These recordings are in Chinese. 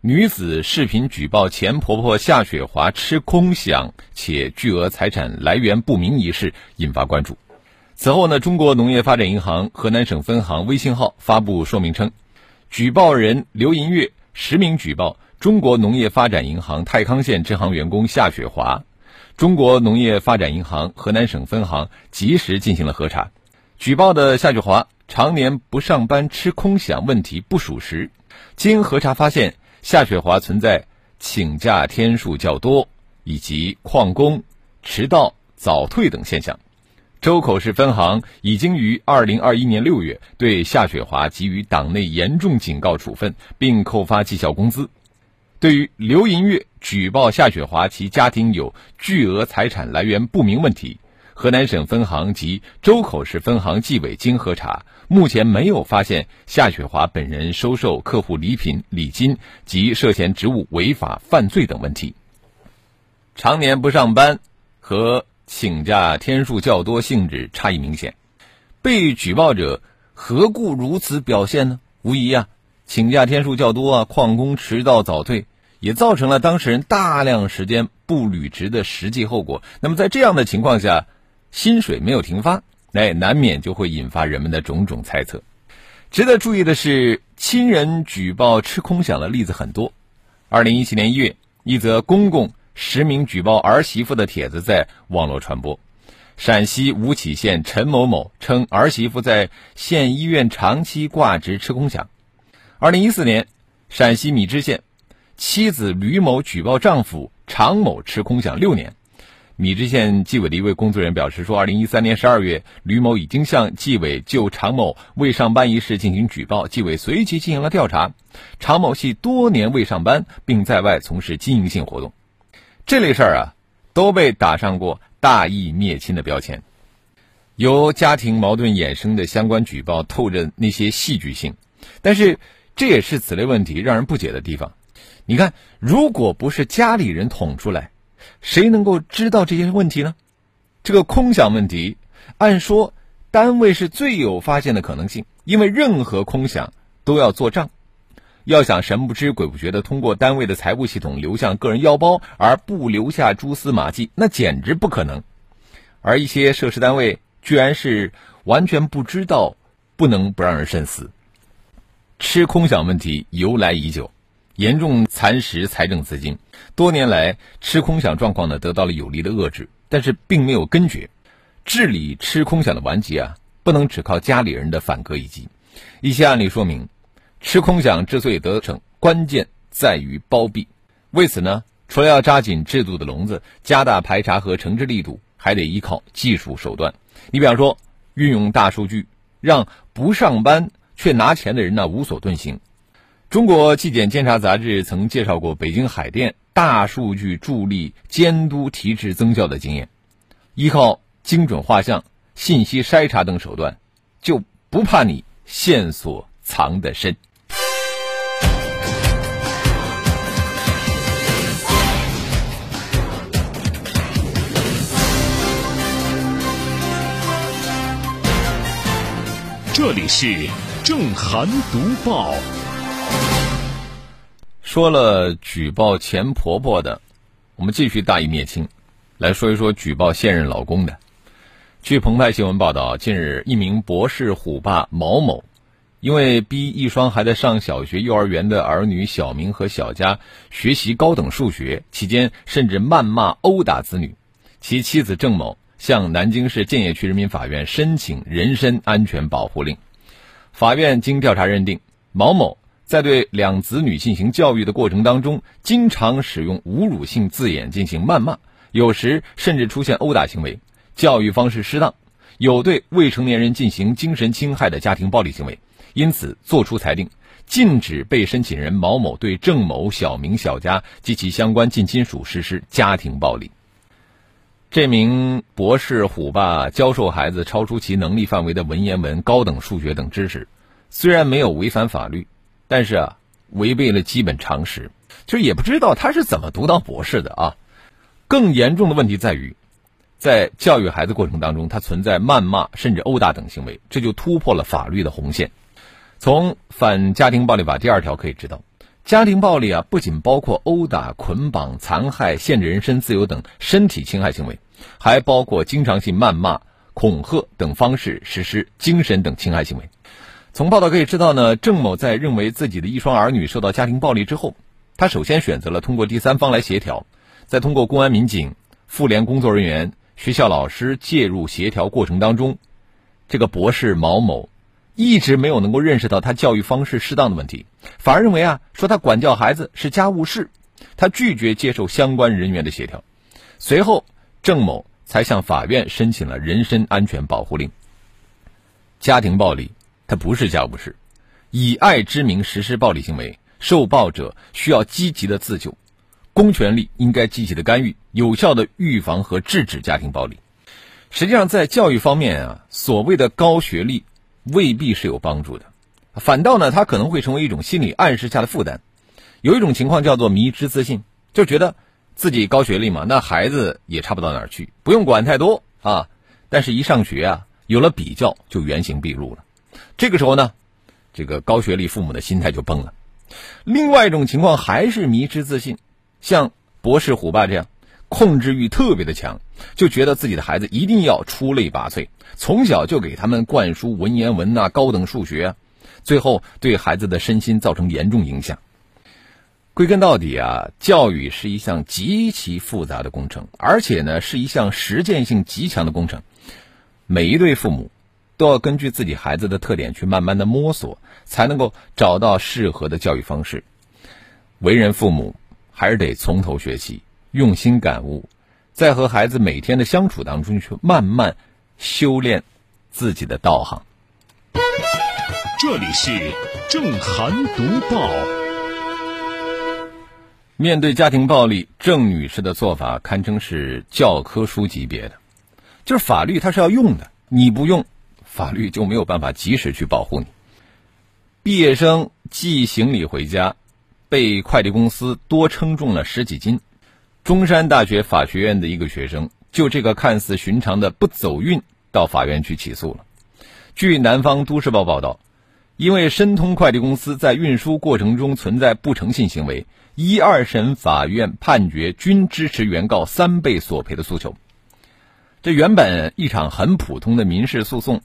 女子视频举报前婆婆夏雪华吃空饷且巨额财产来源不明一事引发关注。此后呢，中国农业发展银行河南省分行微信号发布说明称，举报人刘银月实名举报中国农业发展银行太康县支行员工夏雪华，中国农业发展银行河南省分行及时进行了核查。举报的夏雪华常年不上班吃空饷问题不属实，经核查发现。夏雪华存在请假天数较多，以及旷工、迟到、早退等现象。周口市分行已经于二零二一年六月对夏雪华给予党内严重警告处分，并扣发绩效工资。对于刘银月举报夏雪华其家庭有巨额财产来源不明问题。河南省分行及周口市分行纪委经核查，目前没有发现夏雪华本人收受客户礼品、礼金及涉嫌职务违法犯罪等问题。常年不上班和请假天数较多性质差异明显，被举报者何故如此表现呢？无疑啊，请假天数较多啊，旷工、迟到、早退，也造成了当事人大量时间不履职的实际后果。那么在这样的情况下，薪水没有停发，哎，难免就会引发人们的种种猜测。值得注意的是，亲人举报吃空饷的例子很多。二零一七年一月，一则公公实名举报儿媳妇的帖子在网络传播。陕西吴起县陈某某称，儿媳妇在县医院长期挂职吃空饷。二零一四年，陕西米脂县妻子吕某举报丈夫常某吃空饷六年。米脂县纪委的一位工作人员表示说，二零一三年十二月，吕某已经向纪委就常某未上班一事进行举报，纪委随即进行了调查。常某系多年未上班，并在外从事经营性活动。这类事儿啊，都被打上过大义灭亲的标签。由家庭矛盾衍生的相关举报，透着那些戏剧性，但是这也是此类问题让人不解的地方。你看，如果不是家里人捅出来，谁能够知道这些问题呢？这个空想问题，按说单位是最有发现的可能性，因为任何空想都要做账。要想神不知鬼不觉的通过单位的财务系统流向个人腰包而不留下蛛丝马迹，那简直不可能。而一些涉事单位居然是完全不知道，不能不让人深思。吃空饷问题由来已久。严重蚕食财政资金，多年来吃空饷状况呢得到了有力的遏制，但是并没有根绝。治理吃空饷的顽疾啊，不能只靠家里人的反戈一击。一些案例说明，吃空饷之所以得逞，关键在于包庇。为此呢，除了要扎紧制度的笼子，加大排查和惩治力度，还得依靠技术手段。你比方说，运用大数据，让不上班却拿钱的人呢无所遁形。中国纪检监察杂志曾介绍过北京海淀大数据助力监督提质增效的经验，依靠精准画像、信息筛查等手段，就不怕你线索藏得深。这里是正涵读报。说了举报前婆婆的，我们继续大义灭亲，来说一说举报现任老公的。据澎湃新闻报道，近日一名博士虎爸毛某，因为逼一双还在上小学、幼儿园的儿女小明和小佳学习高等数学期间，甚至谩骂、殴打子女。其妻子郑某向南京市建邺区人民法院申请人身安全保护令。法院经调查认定，毛某。在对两子女进行教育的过程当中，经常使用侮辱性字眼进行谩骂，有时甚至出现殴打行为，教育方式失当，有对未成年人进行精神侵害的家庭暴力行为，因此作出裁定，禁止被申请人毛某对郑某、小明、小佳及其相关近亲属实施家庭暴力。这名博士虎爸教授孩子超出其能力范围的文言文、高等数学等知识，虽然没有违反法律，但是啊，违背了基本常识。其实也不知道他是怎么读到博士的啊。更严重的问题在于，在教育孩子过程当中，他存在谩骂甚至殴打等行为，这就突破了法律的红线。从《反家庭暴力法》第二条可以知道。家庭暴力啊，不仅包括殴打、捆绑、残害、限制人身自由等身体侵害行为，还包括经常性谩骂、恐吓等方式实施精神等侵害行为。从报道可以知道呢，郑某在认为自己的一双儿女受到家庭暴力之后，他首先选择了通过第三方来协调，再通过公安民警、妇联工作人员、学校老师介入协调过程当中，这个博士毛某。一直没有能够认识到他教育方式适当的问题，反而认为啊，说他管教孩子是家务事，他拒绝接受相关人员的协调。随后，郑某才向法院申请了人身安全保护令。家庭暴力它不是家务事，以爱之名实施暴力行为，受暴者需要积极的自救，公权力应该积极的干预，有效的预防和制止家庭暴力。实际上，在教育方面啊，所谓的高学历。未必是有帮助的，反倒呢，他可能会成为一种心理暗示下的负担。有一种情况叫做迷之自信，就觉得自己高学历嘛，那孩子也差不到哪儿去，不用管太多啊。但是，一上学啊，有了比较，就原形毕露了。这个时候呢，这个高学历父母的心态就崩了。另外一种情况还是迷之自信，像博士虎爸这样。控制欲特别的强，就觉得自己的孩子一定要出类拔萃，从小就给他们灌输文言文呐、高等数学啊，最后对孩子的身心造成严重影响。归根到底啊，教育是一项极其复杂的工程，而且呢是一项实践性极强的工程。每一对父母都要根据自己孩子的特点去慢慢的摸索，才能够找到适合的教育方式。为人父母还是得从头学习。用心感悟，在和孩子每天的相处当中，去慢慢修炼自己的道行。这里是正涵读报。面对家庭暴力，郑女士的做法堪称是教科书级别的。就是法律它是要用的，你不用，法律就没有办法及时去保护你。毕业生寄行李回家，被快递公司多称重了十几斤。中山大学法学院的一个学生，就这个看似寻常的不走运，到法院去起诉了。据南方都市报报道，因为申通快递公司在运输过程中存在不诚信行为，一二审法院判决均支持原告三倍索赔的诉求。这原本一场很普通的民事诉讼，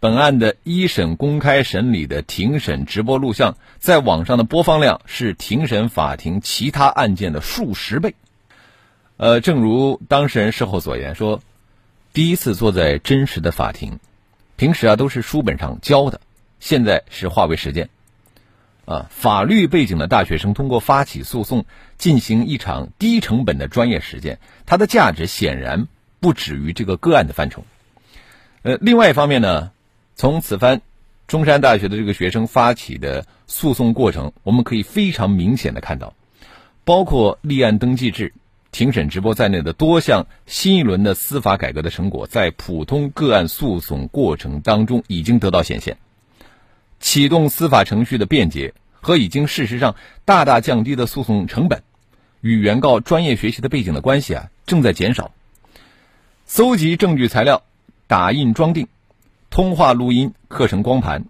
本案的一审公开审理的庭审直播录像，在网上的播放量是庭审法庭其他案件的数十倍。呃，正如当事人事后所言说，第一次坐在真实的法庭，平时啊都是书本上教的，现在是化为实践。啊，法律背景的大学生通过发起诉讼，进行一场低成本的专业实践，它的价值显然不止于这个个案的范畴。呃，另外一方面呢，从此番中山大学的这个学生发起的诉讼过程，我们可以非常明显的看到，包括立案登记制。庭审直播在内的多项新一轮的司法改革的成果，在普通个案诉讼过程当中已经得到显现。启动司法程序的便捷和已经事实上大大降低的诉讼成本，与原告专业学习的背景的关系啊正在减少。搜集证据材料、打印装订、通话录音课程光盘、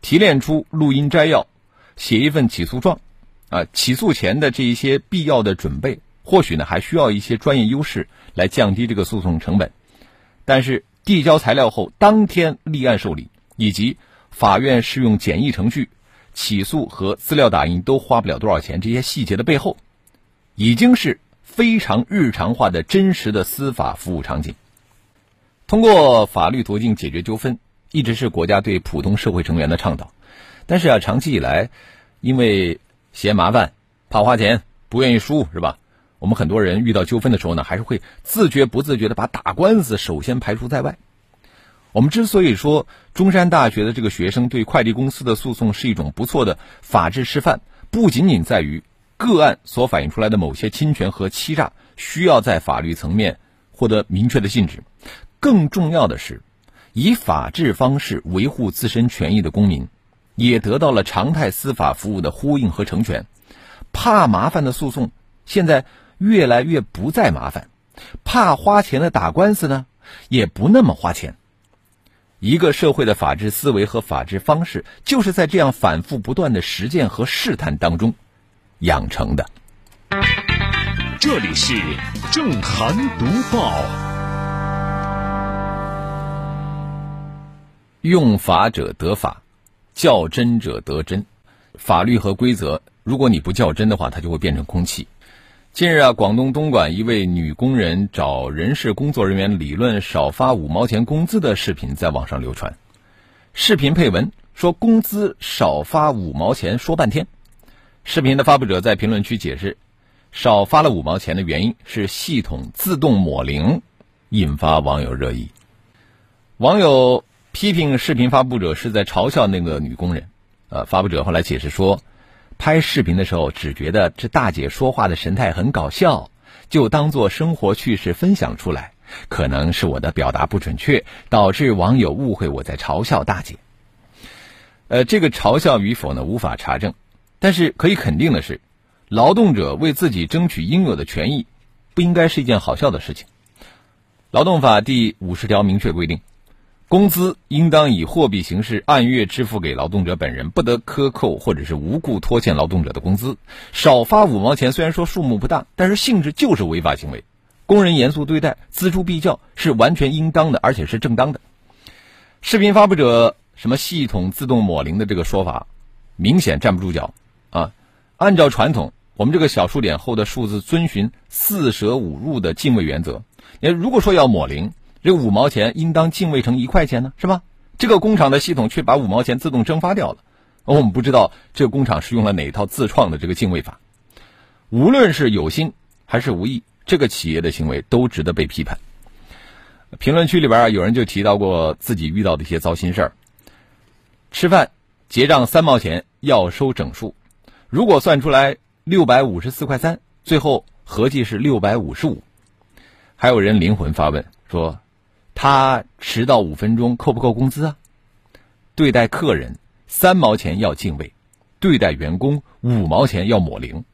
提炼出录音摘要、写一份起诉状，啊，起诉前的这一些必要的准备。或许呢，还需要一些专业优势来降低这个诉讼成本，但是递交材料后当天立案受理，以及法院适用简易程序、起诉和资料打印都花不了多少钱，这些细节的背后，已经是非常日常化的真实的司法服务场景。通过法律途径解决纠纷，一直是国家对普通社会成员的倡导，但是啊，长期以来，因为嫌麻烦、怕花钱、不愿意输，是吧？我们很多人遇到纠纷的时候呢，还是会自觉不自觉的把打官司首先排除在外。我们之所以说中山大学的这个学生对快递公司的诉讼是一种不错的法治示范，不仅仅在于个案所反映出来的某些侵权和欺诈需要在法律层面获得明确的禁止。更重要的是，以法治方式维护自身权益的公民，也得到了常态司法服务的呼应和成全。怕麻烦的诉讼，现在越来越不再麻烦；怕花钱的打官司呢，也不那么花钱。一个社会的法治思维和法治方式，就是在这样反复不断的实践和试探当中养成的。这里是正涵读报，用法者得法，较真者得真。法律和规则，如果你不较真的话，它就会变成空气。近日啊，广东东莞一位女工人找人事工作人员理论少发五毛钱工资的视频在网上流传。视频配文说：“工资少发五毛钱，说半天。”视频的发布者在评论区解释，少发了五毛钱的原因是系统自动抹零，引发网友热议。网友批评视频发布者是在嘲笑那个女工人。呃，发布者后来解释说。拍视频的时候，只觉得这大姐说话的神态很搞笑，就当做生活趣事分享出来。可能是我的表达不准确，导致网友误会我在嘲笑大姐。呃，这个嘲笑与否呢，无法查证。但是可以肯定的是，劳动者为自己争取应有的权益，不应该是一件好笑的事情。劳动法第五十条明确规定。工资应当以货币形式按月支付给劳动者本人，不得克扣或者是无故拖欠劳动者的工资。少发五毛钱，虽然说数目不大，但是性质就是违法行为。工人严肃对待，锱铢必较，是完全应当的，而且是正当的。视频发布者什么系统自动抹零的这个说法，明显站不住脚啊！按照传统，我们这个小数点后的数字遵循四舍五入的进位原则。你如果说要抹零。这五毛钱应当进位成一块钱呢，是吧？这个工厂的系统却把五毛钱自动蒸发掉了。我们不知道这个工厂是用了哪套自创的这个进位法。无论是有心还是无意，这个企业的行为都值得被批判。评论区里边啊，有人就提到过自己遇到的一些糟心事儿。吃饭结账三毛钱要收整数，如果算出来六百五十四块三，最后合计是六百五十五。还有人灵魂发问说。他迟到五分钟扣不扣工资啊？对待客人三毛钱要敬畏，对待员工五毛钱要抹零。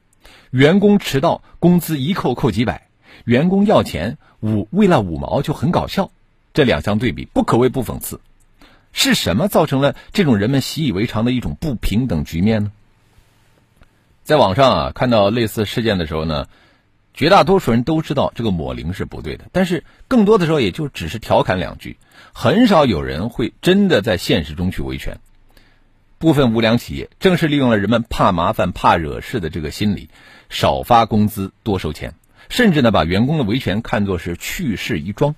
员工迟到工资一扣扣几百，员工要钱五为了五毛就很搞笑。这两相对比不可谓不讽刺。是什么造成了这种人们习以为常的一种不平等局面呢？在网上啊看到类似事件的时候呢？绝大多数人都知道这个抹零是不对的，但是更多的时候也就只是调侃两句，很少有人会真的在现实中去维权。部分无良企业正是利用了人们怕麻烦、怕惹事的这个心理，少发工资多收钱，甚至呢把员工的维权看作是去事一桩。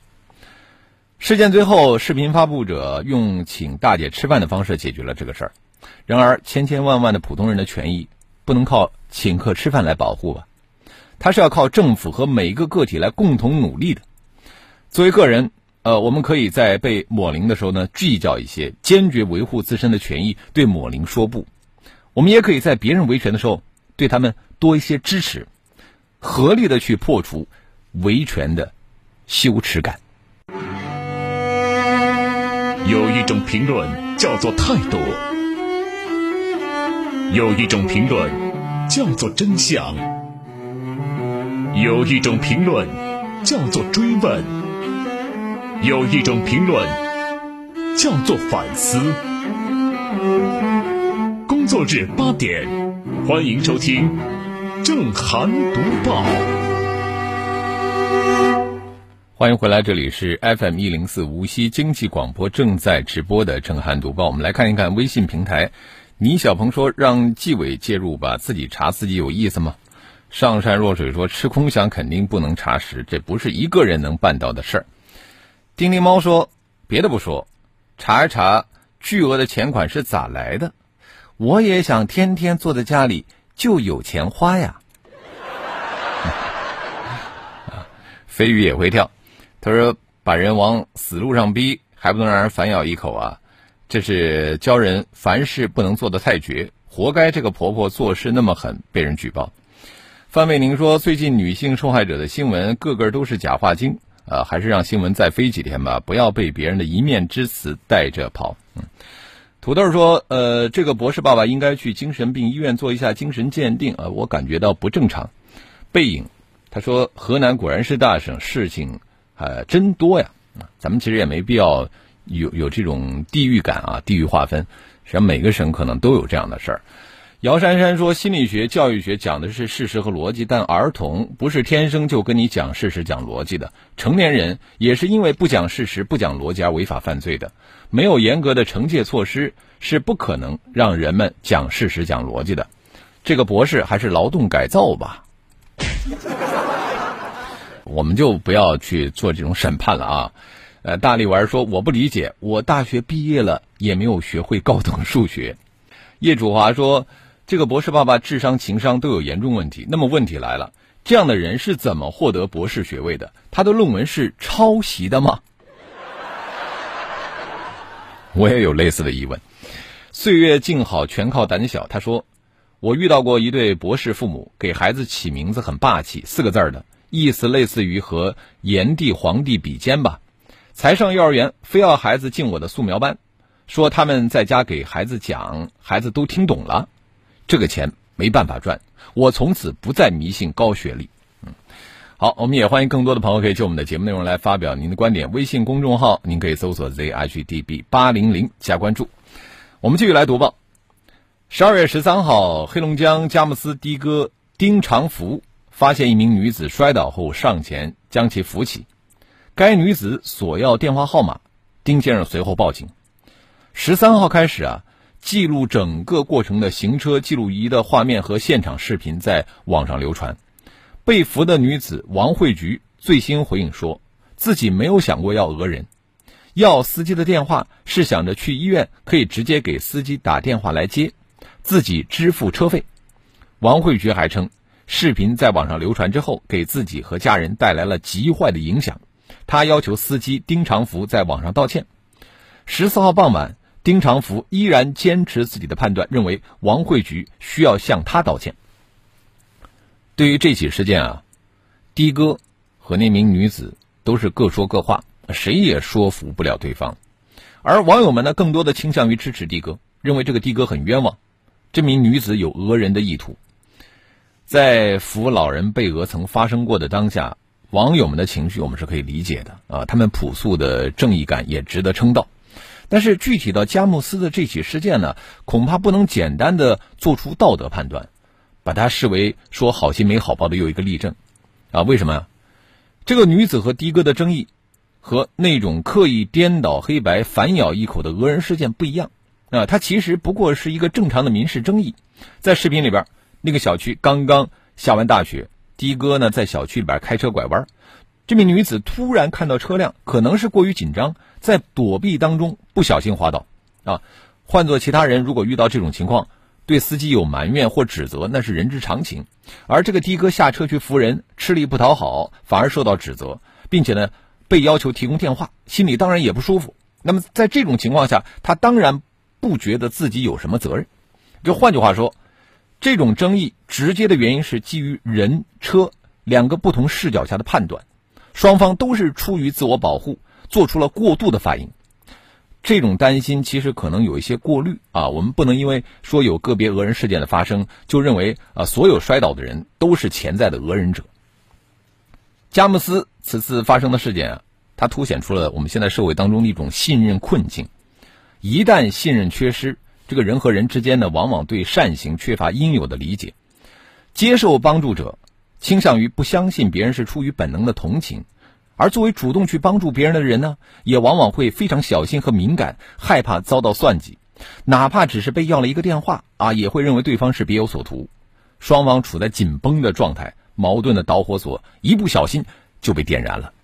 事件最后，视频发布者用请大姐吃饭的方式解决了这个事儿。然而，千千万万的普通人的权益不能靠请客吃饭来保护吧？它是要靠政府和每一个个体来共同努力的。作为个人，呃，我们可以在被抹零的时候呢，计较一些，坚决维护自身的权益，对抹零说不。我们也可以在别人维权的时候，对他们多一些支持，合力的去破除维权的羞耻感。有一种评论叫做态度，有一种评论叫做真相。有一种评论叫做追问，有一种评论叫做反思。工作日八点，欢迎收听正涵读报。欢迎回来，这里是 FM 一零四无锡经济广播正在直播的正涵读报。我们来看一看微信平台，倪小鹏说：“让纪委介入吧，自己查自己有意思吗？”上善若水说：“吃空饷肯定不能查实，这不是一个人能办到的事儿。”叮铃猫说：“别的不说，查一查巨额的钱款是咋来的，我也想天天坐在家里就有钱花呀。”飞鱼也会跳，他说：“把人往死路上逼，还不能让人反咬一口啊！这是教人凡事不能做的太绝，活该这个婆婆做事那么狠，被人举报。”范卫宁说：“最近女性受害者的新闻，个个都是假话精。呃，还是让新闻再飞几天吧，不要被别人的一面之词带着跑。嗯，土豆说，呃，这个博士爸爸应该去精神病医院做一下精神鉴定啊，我感觉到不正常。背影，他说，河南果然是大省，事情呃真多呀。咱们其实也没必要有有这种地域感啊，地域划分，实际上每个省可能都有这样的事儿。姚珊珊说：“心理学、教育学讲的是事实和逻辑，但儿童不是天生就跟你讲事实、讲逻辑的。成年人也是因为不讲事实、不讲逻辑而违法犯罪的。没有严格的惩戒措施，是不可能让人们讲事实、讲逻辑的。这个博士还是劳动改造吧。我们就不要去做这种审判了啊。呃，大力丸说：我不理解，我大学毕业了也没有学会高等数学。叶楚华说。”这个博士爸爸智商、情商都有严重问题。那么问题来了，这样的人是怎么获得博士学位的？他的论文是抄袭的吗？我也有类似的疑问。岁月静好，全靠胆小。他说，我遇到过一对博士父母，给孩子起名字很霸气，四个字的意思类似于和炎帝、皇帝比肩吧。才上幼儿园，非要孩子进我的素描班，说他们在家给孩子讲，孩子都听懂了。这个钱没办法赚，我从此不再迷信高学历。嗯，好，我们也欢迎更多的朋友可以就我们的节目内容来发表您的观点。微信公众号您可以搜索 zhdb 八零零加关注。我们继续来读报。十二月十三号，黑龙江佳木斯的哥丁长福发现一名女子摔倒后上前将其扶起，该女子索要电话号码，丁先生随后报警。十三号开始啊。记录整个过程的行车记录仪的画面和现场视频在网上流传。被扶的女子王慧菊最新回应说，自己没有想过要讹人，要司机的电话是想着去医院可以直接给司机打电话来接，自己支付车费。王慧菊还称，视频在网上流传之后，给自己和家人带来了极坏的影响。他要求司机丁长福在网上道歉。十四号傍晚。丁长福依然坚持自己的判断，认为王慧菊需要向他道歉。对于这起事件啊，的哥和那名女子都是各说各话，谁也说服不了对方。而网友们呢，更多的倾向于支持的哥，认为这个的哥很冤枉，这名女子有讹人的意图。在扶老人被讹曾发生过的当下，网友们的情绪我们是可以理解的啊，他们朴素的正义感也值得称道。但是具体到佳木斯的这起事件呢，恐怕不能简单的做出道德判断，把它视为说好心没好报的又一个例证，啊，为什么呀？这个女子和的哥的争议，和那种刻意颠倒黑白、反咬一口的讹人事件不一样，啊，它其实不过是一个正常的民事争议。在视频里边，那个小区刚刚下完大雪，的哥呢在小区里边开车拐弯。这名女子突然看到车辆，可能是过于紧张，在躲避当中不小心滑倒。啊，换做其他人，如果遇到这种情况，对司机有埋怨或指责，那是人之常情。而这个的哥下车去扶人，吃力不讨好，反而受到指责，并且呢被要求提供电话，心里当然也不舒服。那么在这种情况下，他当然不觉得自己有什么责任。就换句话说，这种争议直接的原因是基于人车两个不同视角下的判断。双方都是出于自我保护，做出了过度的反应。这种担心其实可能有一些过滤啊。我们不能因为说有个别讹人事件的发生，就认为啊所有摔倒的人都是潜在的讹人者。佳木斯此次发生的事件啊，它凸显出了我们现在社会当中的一种信任困境。一旦信任缺失，这个人和人之间呢，往往对善行缺乏应有的理解，接受帮助者。倾向于不相信别人是出于本能的同情，而作为主动去帮助别人的人呢，也往往会非常小心和敏感，害怕遭到算计，哪怕只是被要了一个电话啊，也会认为对方是别有所图。双方处在紧绷的状态，矛盾的导火索一不小心就被点燃了。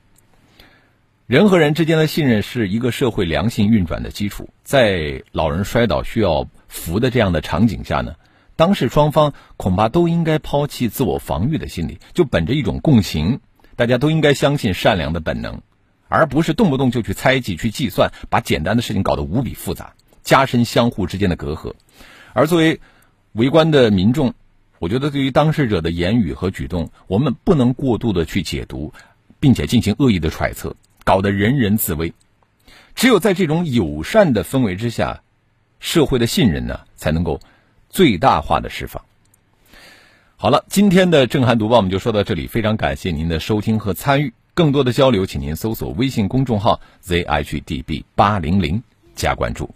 人和人之间的信任是一个社会良性运转的基础，在老人摔倒需要扶的这样的场景下呢？当事双方恐怕都应该抛弃自我防御的心理，就本着一种共情，大家都应该相信善良的本能，而不是动不动就去猜忌、去计算，把简单的事情搞得无比复杂，加深相互之间的隔阂。而作为围观的民众，我觉得对于当事者的言语和举动，我们不能过度的去解读，并且进行恶意的揣测，搞得人人自危。只有在这种友善的氛围之下，社会的信任呢才能够最大化的释放。好了，今天的震撼读报我们就说到这里，非常感谢您的收听和参与。更多的交流，请您搜索微信公众号 zhdb 八零零加关注。